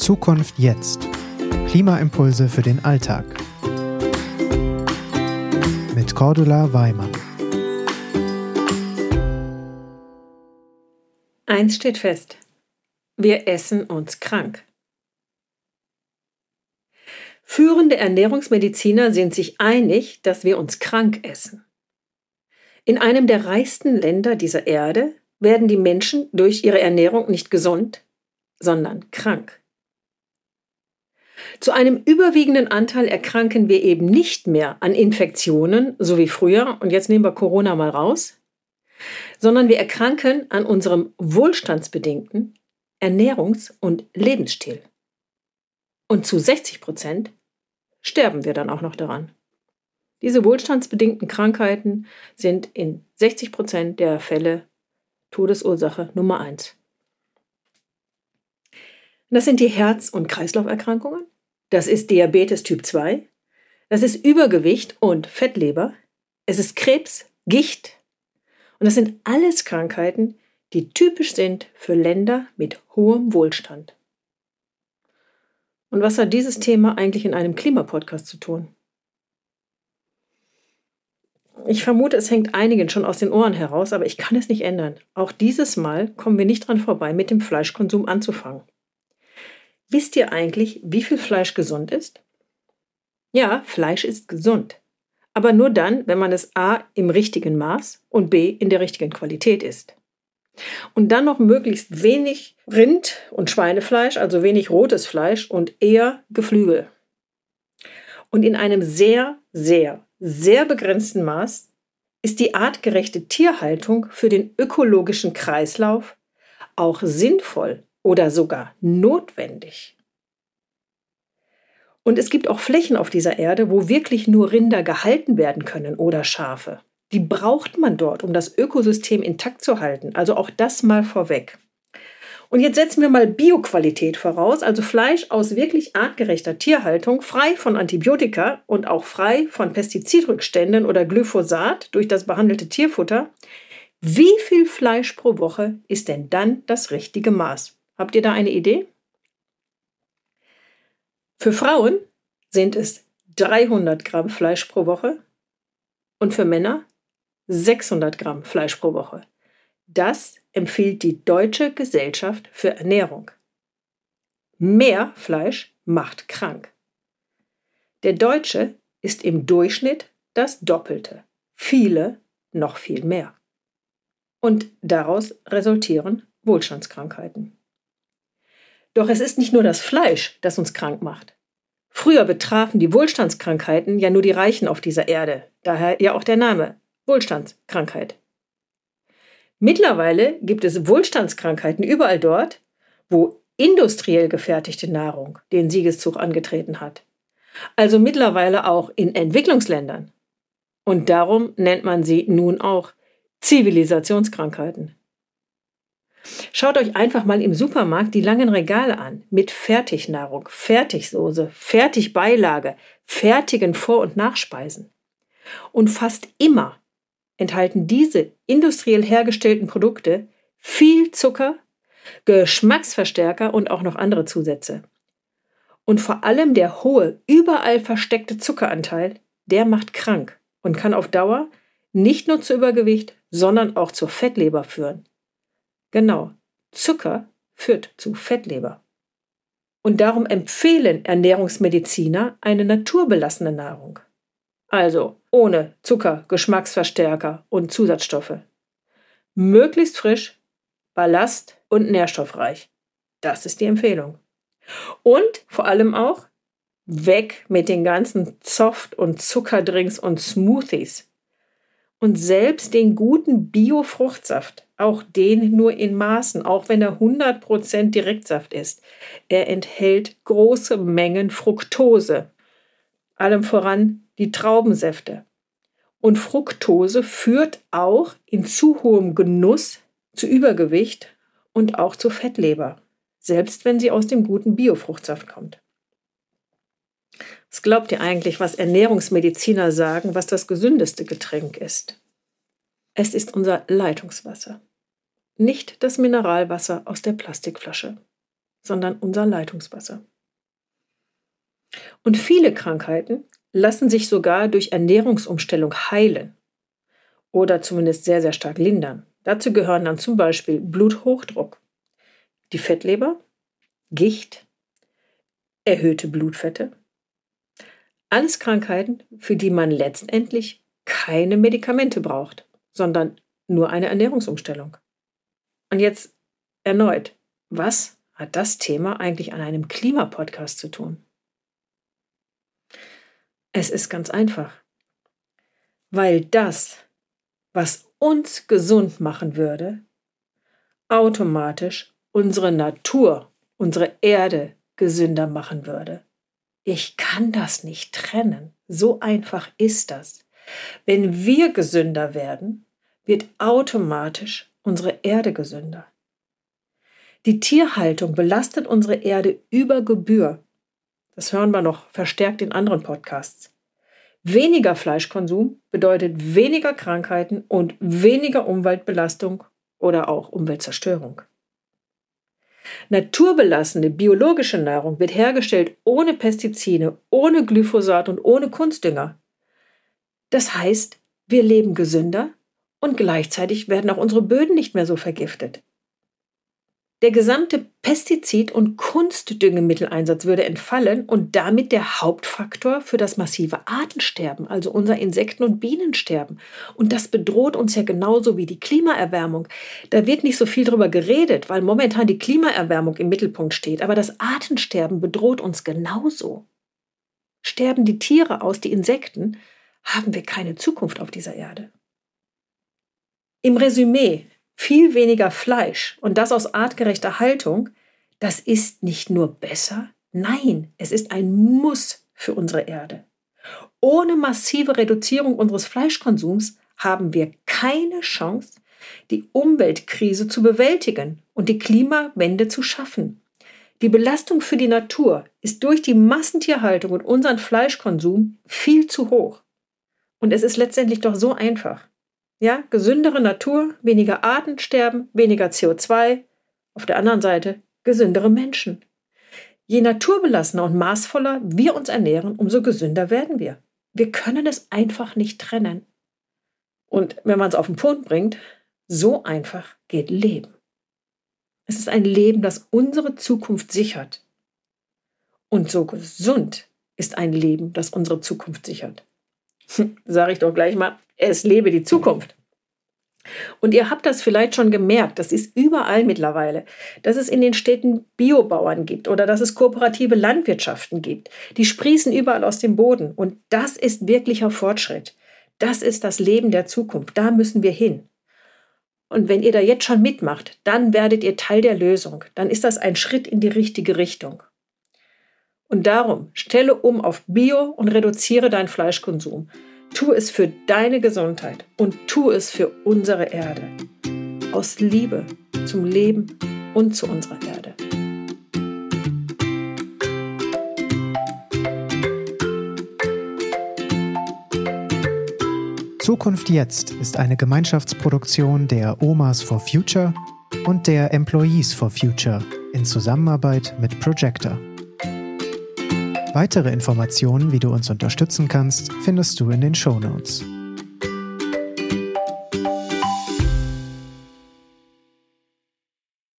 Zukunft jetzt. Klimaimpulse für den Alltag. Mit Cordula Weimann. Eins steht fest. Wir essen uns krank. Führende Ernährungsmediziner sind sich einig, dass wir uns krank essen. In einem der reichsten Länder dieser Erde werden die Menschen durch ihre Ernährung nicht gesund, sondern krank. Zu einem überwiegenden Anteil erkranken wir eben nicht mehr an Infektionen, so wie früher, und jetzt nehmen wir Corona mal raus, sondern wir erkranken an unserem wohlstandsbedingten Ernährungs- und Lebensstil. Und zu 60 Prozent sterben wir dann auch noch daran. Diese wohlstandsbedingten Krankheiten sind in 60 Prozent der Fälle Todesursache Nummer eins. Das sind die Herz- und Kreislauferkrankungen. Das ist Diabetes Typ 2. Das ist Übergewicht und Fettleber. Es ist Krebs, Gicht. Und das sind alles Krankheiten, die typisch sind für Länder mit hohem Wohlstand. Und was hat dieses Thema eigentlich in einem Klimapodcast zu tun? Ich vermute, es hängt einigen schon aus den Ohren heraus, aber ich kann es nicht ändern. Auch dieses Mal kommen wir nicht dran vorbei, mit dem Fleischkonsum anzufangen. Wisst ihr eigentlich, wie viel Fleisch gesund ist? Ja, Fleisch ist gesund. Aber nur dann, wenn man es a. im richtigen Maß und b. in der richtigen Qualität isst. Und dann noch möglichst wenig Rind- und Schweinefleisch, also wenig rotes Fleisch und eher Geflügel. Und in einem sehr, sehr, sehr begrenzten Maß ist die artgerechte Tierhaltung für den ökologischen Kreislauf auch sinnvoll oder sogar notwendig. Und es gibt auch Flächen auf dieser Erde, wo wirklich nur Rinder gehalten werden können oder Schafe. Die braucht man dort, um das Ökosystem intakt zu halten. Also auch das mal vorweg. Und jetzt setzen wir mal Bioqualität voraus, also Fleisch aus wirklich artgerechter Tierhaltung, frei von Antibiotika und auch frei von Pestizidrückständen oder Glyphosat durch das behandelte Tierfutter. Wie viel Fleisch pro Woche ist denn dann das richtige Maß? Habt ihr da eine Idee? Für Frauen sind es 300 Gramm Fleisch pro Woche und für Männer 600 Gramm Fleisch pro Woche. Das empfiehlt die Deutsche Gesellschaft für Ernährung. Mehr Fleisch macht krank. Der Deutsche ist im Durchschnitt das Doppelte, viele noch viel mehr. Und daraus resultieren Wohlstandskrankheiten. Doch es ist nicht nur das Fleisch, das uns krank macht. Früher betrafen die Wohlstandskrankheiten ja nur die Reichen auf dieser Erde, daher ja auch der Name Wohlstandskrankheit. Mittlerweile gibt es Wohlstandskrankheiten überall dort, wo industriell gefertigte Nahrung den Siegeszug angetreten hat. Also mittlerweile auch in Entwicklungsländern. Und darum nennt man sie nun auch Zivilisationskrankheiten. Schaut euch einfach mal im Supermarkt die langen Regale an mit Fertignahrung, Fertigsoße, Fertigbeilage, fertigen Vor- und Nachspeisen. Und fast immer enthalten diese industriell hergestellten Produkte viel Zucker, Geschmacksverstärker und auch noch andere Zusätze. Und vor allem der hohe, überall versteckte Zuckeranteil, der macht krank und kann auf Dauer nicht nur zu Übergewicht, sondern auch zur Fettleber führen. Genau, Zucker führt zu Fettleber. Und darum empfehlen Ernährungsmediziner eine naturbelassene Nahrung. Also ohne Zucker, Geschmacksverstärker und Zusatzstoffe. Möglichst frisch, ballast- und nährstoffreich. Das ist die Empfehlung. Und vor allem auch weg mit den ganzen Soft- und Zuckerdrinks und Smoothies. Und selbst den guten Bio-Fruchtsaft, auch den nur in Maßen, auch wenn er 100% Direktsaft ist, er enthält große Mengen Fructose. Allem voran die Traubensäfte. Und Fructose führt auch in zu hohem Genuss zu Übergewicht und auch zu Fettleber, selbst wenn sie aus dem guten Biofruchtsaft kommt. Was glaubt ihr eigentlich, was Ernährungsmediziner sagen, was das gesündeste Getränk ist? Es ist unser Leitungswasser, nicht das Mineralwasser aus der Plastikflasche. sondern unser Leitungswasser. Und viele Krankheiten lassen sich sogar durch Ernährungsumstellung heilen oder zumindest sehr, sehr stark lindern. Dazu gehören dann zum Beispiel Bluthochdruck, die Fettleber, Gicht, erhöhte Blutfette. Alles Krankheiten, für die man letztendlich keine Medikamente braucht, sondern nur eine Ernährungsumstellung. Und jetzt erneut, was hat das Thema eigentlich an einem Klimapodcast zu tun? Es ist ganz einfach. Weil das, was uns gesund machen würde, automatisch unsere Natur, unsere Erde gesünder machen würde. Ich kann das nicht trennen. So einfach ist das. Wenn wir gesünder werden, wird automatisch unsere Erde gesünder. Die Tierhaltung belastet unsere Erde über Gebühr. Das hören wir noch verstärkt in anderen Podcasts. Weniger Fleischkonsum bedeutet weniger Krankheiten und weniger Umweltbelastung oder auch Umweltzerstörung. Naturbelassene biologische Nahrung wird hergestellt ohne Pestizide, ohne Glyphosat und ohne Kunstdünger. Das heißt, wir leben gesünder und gleichzeitig werden auch unsere Böden nicht mehr so vergiftet. Der gesamte Pestizid- und Kunstdüngemitteleinsatz würde entfallen und damit der Hauptfaktor für das massive Artensterben, also unser Insekten- und Bienensterben. Und das bedroht uns ja genauso wie die Klimaerwärmung. Da wird nicht so viel drüber geredet, weil momentan die Klimaerwärmung im Mittelpunkt steht. Aber das Artensterben bedroht uns genauso. Sterben die Tiere aus, die Insekten, haben wir keine Zukunft auf dieser Erde. Im Resümee, viel weniger Fleisch und das aus artgerechter Haltung, das ist nicht nur besser, nein, es ist ein Muss für unsere Erde. Ohne massive Reduzierung unseres Fleischkonsums haben wir keine Chance, die Umweltkrise zu bewältigen und die Klimawende zu schaffen. Die Belastung für die Natur ist durch die Massentierhaltung und unseren Fleischkonsum viel zu hoch. Und es ist letztendlich doch so einfach. Ja, gesündere Natur, weniger Artensterben, weniger CO2. Auf der anderen Seite gesündere Menschen. Je naturbelassener und maßvoller wir uns ernähren, umso gesünder werden wir. Wir können es einfach nicht trennen. Und wenn man es auf den Punkt bringt, so einfach geht Leben. Es ist ein Leben, das unsere Zukunft sichert. Und so gesund ist ein Leben, das unsere Zukunft sichert. Sage ich doch gleich mal, es lebe die Zukunft. Und ihr habt das vielleicht schon gemerkt, das ist überall mittlerweile, dass es in den Städten Biobauern gibt oder dass es kooperative Landwirtschaften gibt. Die sprießen überall aus dem Boden. Und das ist wirklicher Fortschritt. Das ist das Leben der Zukunft. Da müssen wir hin. Und wenn ihr da jetzt schon mitmacht, dann werdet ihr Teil der Lösung. Dann ist das ein Schritt in die richtige Richtung. Und darum, stelle um auf Bio und reduziere deinen Fleischkonsum. Tu es für deine Gesundheit und tu es für unsere Erde. Aus Liebe zum Leben und zu unserer Erde. Zukunft jetzt ist eine Gemeinschaftsproduktion der Omas for Future und der Employees for Future in Zusammenarbeit mit Projector. Weitere Informationen, wie du uns unterstützen kannst, findest du in den Show Notes.